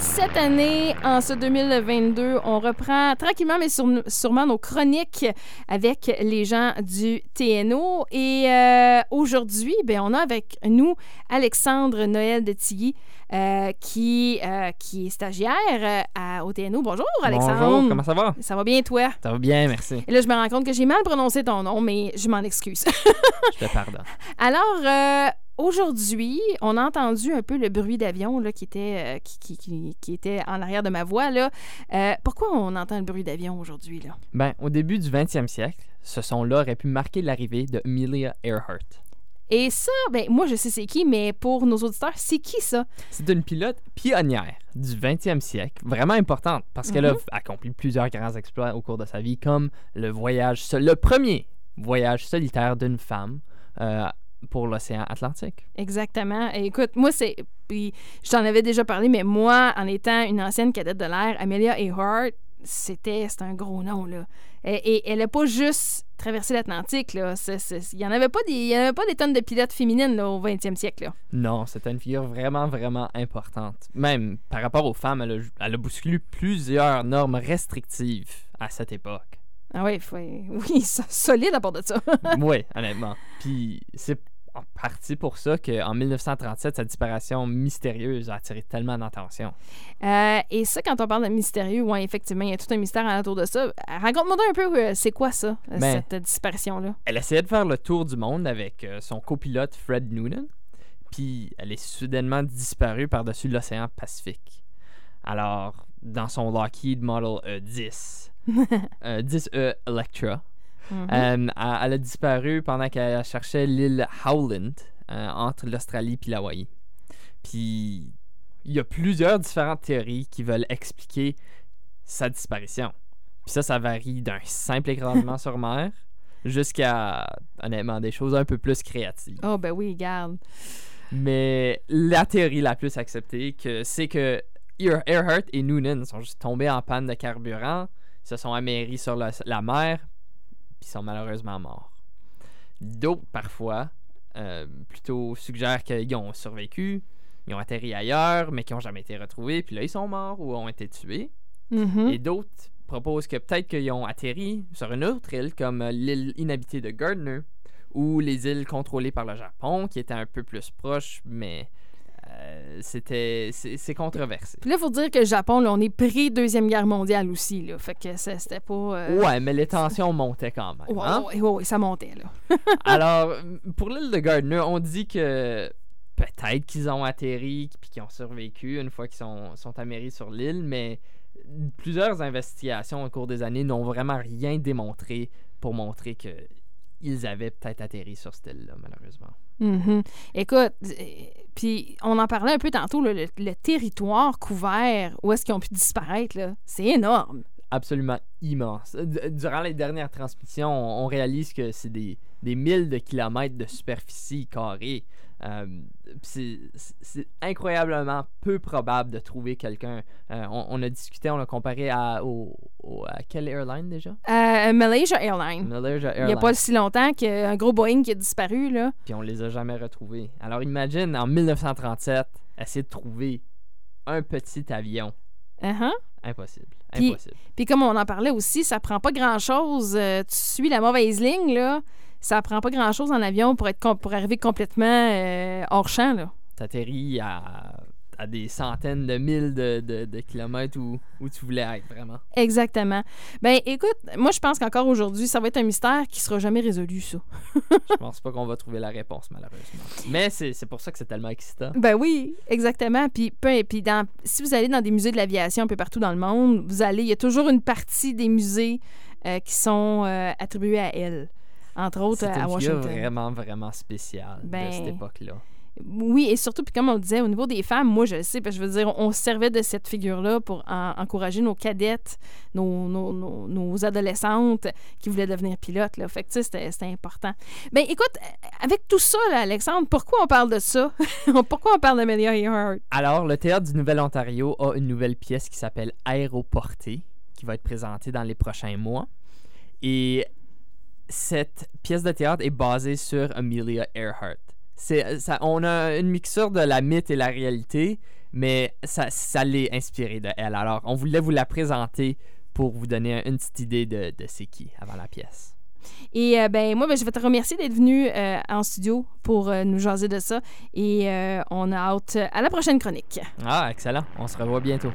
Cette année, en ce 2022, on reprend tranquillement mais sûrement nos chroniques avec les gens du TNO. Et euh, aujourd'hui, ben, on a avec nous Alexandre Noël de Tilly, euh, qui, euh, qui est stagiaire à, au TNO. Bonjour, Alexandre. Bonjour, comment ça va? Ça va bien, toi? Ça va bien, merci. Et là, je me rends compte que j'ai mal prononcé ton nom, mais je m'en excuse. Je te pardonne. Alors, aujourd'hui, on a entendu un peu le bruit d'avion là, qui, était, euh, qui, qui- qui- qui était en arrière de ma voix. Là. Euh, pourquoi on entend le bruit d'avion aujourd'hui? Là? Ben, au début du 20e siècle, ce son-là aurait pu marquer l'arrivée de Amelia Earhart. Et ça, ben, moi, je sais c'est qui, mais pour nos auditeurs, c'est qui ça? C'est une pilote pionnière du 20e siècle, vraiment importante, parce qu'elle a accompli plusieurs grands exploits au cours de sa vie, comme le voyage, le premier voyage solitaire d'une femme euh, pour l'océan Atlantique. Exactement. Et écoute, moi, c'est. Puis, je t'en avais déjà parlé, mais moi, en étant une ancienne cadette de l'air, Amelia Earhart, c'était un gros nom, là. Et, et elle n'a pas juste traversé l'Atlantique, là. Il n'y en avait pas des, il y en avait pas des tonnes de pilotes féminines, là, au 20e siècle, là. Non, c'était une figure vraiment, vraiment importante. Même par rapport aux femmes, elle a, elle a bousculé plusieurs normes restrictives à cette époque. Ah oui, faut- oui, so- solide à part de ça. oui, honnêtement. Puis c'est en partie pour ça qu'en 1937, sa disparition mystérieuse a attiré tellement d'attention. Euh, et ça, quand on parle de mystérieux, oui, effectivement, il y a tout un mystère autour de ça. Raconte-moi un peu, euh, c'est quoi ça, euh, Ben, cette disparition-là? Elle essayait de faire le tour du monde avec euh, son copilote Fred Noonan, puis elle est soudainement disparue par-dessus l'océan Pacifique. Alors, dans son Lockheed Model euh, 10, euh, 10E Electra, Mhm. Euh, elle, elle a disparu pendant qu'elle cherchait l'île Howland euh, entre l'Australie et l'Hawaï. Puis il y a plusieurs différentes théories qui veulent expliquer sa disparition. Puis ça, ça varie d'un simple écrasement sur mer jusqu'à, honnêtement, des choses un peu plus créatives. Oh, ben oui, garde. Mais la théorie la plus acceptée, c'est que Ear- Earhart et Noonan sont juste tombés en panne de carburant, se sont améris sur la, la mer, puis sont malheureusement morts. D'autres, parfois, euh, plutôt suggèrent qu'ils ont survécu, ils ont atterri ailleurs, mais qu'ils n'ont jamais été retrouvés, puis là, ils sont morts ou ont été tués. Mhm. Et d'autres proposent que peut-être qu'ils ont atterri sur une autre île, comme euh, l'île inhabitée de Gardner, ou les îles contrôlées par le Japon, qui étaient un peu plus proches, mais c'était c'est controversé. Puis là, il faut dire que le Japon, là, on est pré-deuxième guerre mondiale aussi, là. Fait que c'était pas... euh, Ouais, mais les tensions montaient quand même. Ouais, hein? ouais, ouais, ça montait, là. Alors, pour l'île de Gardner, on dit que peut-être qu'ils ont atterri puis qu'ils ont survécu une fois qu'ils sont, sont améris sur l'île, mais plusieurs investigations au cours des années n'ont vraiment rien démontré pour montrer que ils avaient peut-être atterri sur cette île-là, malheureusement. Mhm. Écoute, puis on en parlait un peu tantôt, le, territoire couvert où est-ce qu'ils ont pu disparaître, c'est énorme. Absolument immense. D- Durant les dernières transmissions, on, réalise que c'est des, des de kilomètres de superficie carrée. Euh, c'est incroyablement peu probable de trouver quelqu'un. Euh, on, a discuté, on a comparé à, au- à quelle airline déjà? Euh, Malaysia Airlines. Malaysia Il n'y a pas si longtemps qu'un gros Boeing qui a disparu, là. Puis on les a jamais retrouvés. Alors imagine, en 1937, essayer de trouver un petit avion. Uh-huh. Impossible. Puis- Impossible. Puis comme on en parlait aussi, ça prend pas grand-chose. euh, tu suis la mauvaise ligne, là. Ça prend pas grand-chose en avion pour, être pour arriver complètement euh, hors champ, là. T'atterris à, à des centaines de milles de, de- de kilomètres où, où tu voulais être, vraiment. Exactement. Ben écoute, moi je pense qu'encore aujourd'hui, ça va être un mystère qui sera jamais résolu, ça. Je pense pas qu'on va trouver la réponse, malheureusement. Mais c'est c'est pour ça que c'est tellement excitant. Ben oui, exactement. Puis, puis dans, si vous allez dans des musées de l'aviation un peu partout dans le monde, vous allez, il y a toujours une partie des musées euh, qui sont euh, attribués à elle. Entre autres C'est à Washington. vraiment, vraiment spéciale Ben, de cette époque-là. Oui, et surtout, comme on disait, au niveau des femmes, moi, je le sais, parce que je veux dire, on se servait de cette figure-là pour en- encourager nos cadettes, nos, nos, nos- adolescentes qui voulaient devenir pilotes. Là. Fait que, c'était important. Ben écoute, avec tout ça, Alexandre, pourquoi on parle de ça? pourquoi on parle d'Amelia Earhart? Alors, le Théâtre du Nouvel-Ontario a une nouvelle pièce qui s'appelle Aéroportée, qui va être présentée dans les prochains mois. Et cette pièce de théâtre est basée sur Amelia Earhart. C'est, ça, on a une mixture de la mythe et la réalité. mais ça, ça l'est inspiré de elle. Alors, on voulait vous la présenter pour vous donner une petite idée de, de c'est qui avant la pièce. Et euh, ben moi, ben, je vais te remercier d'être venu euh, en studio pour euh, nous jaser de ça. Et on a hâte à la prochaine chronique. Ah, excellent. On se revoit bientôt.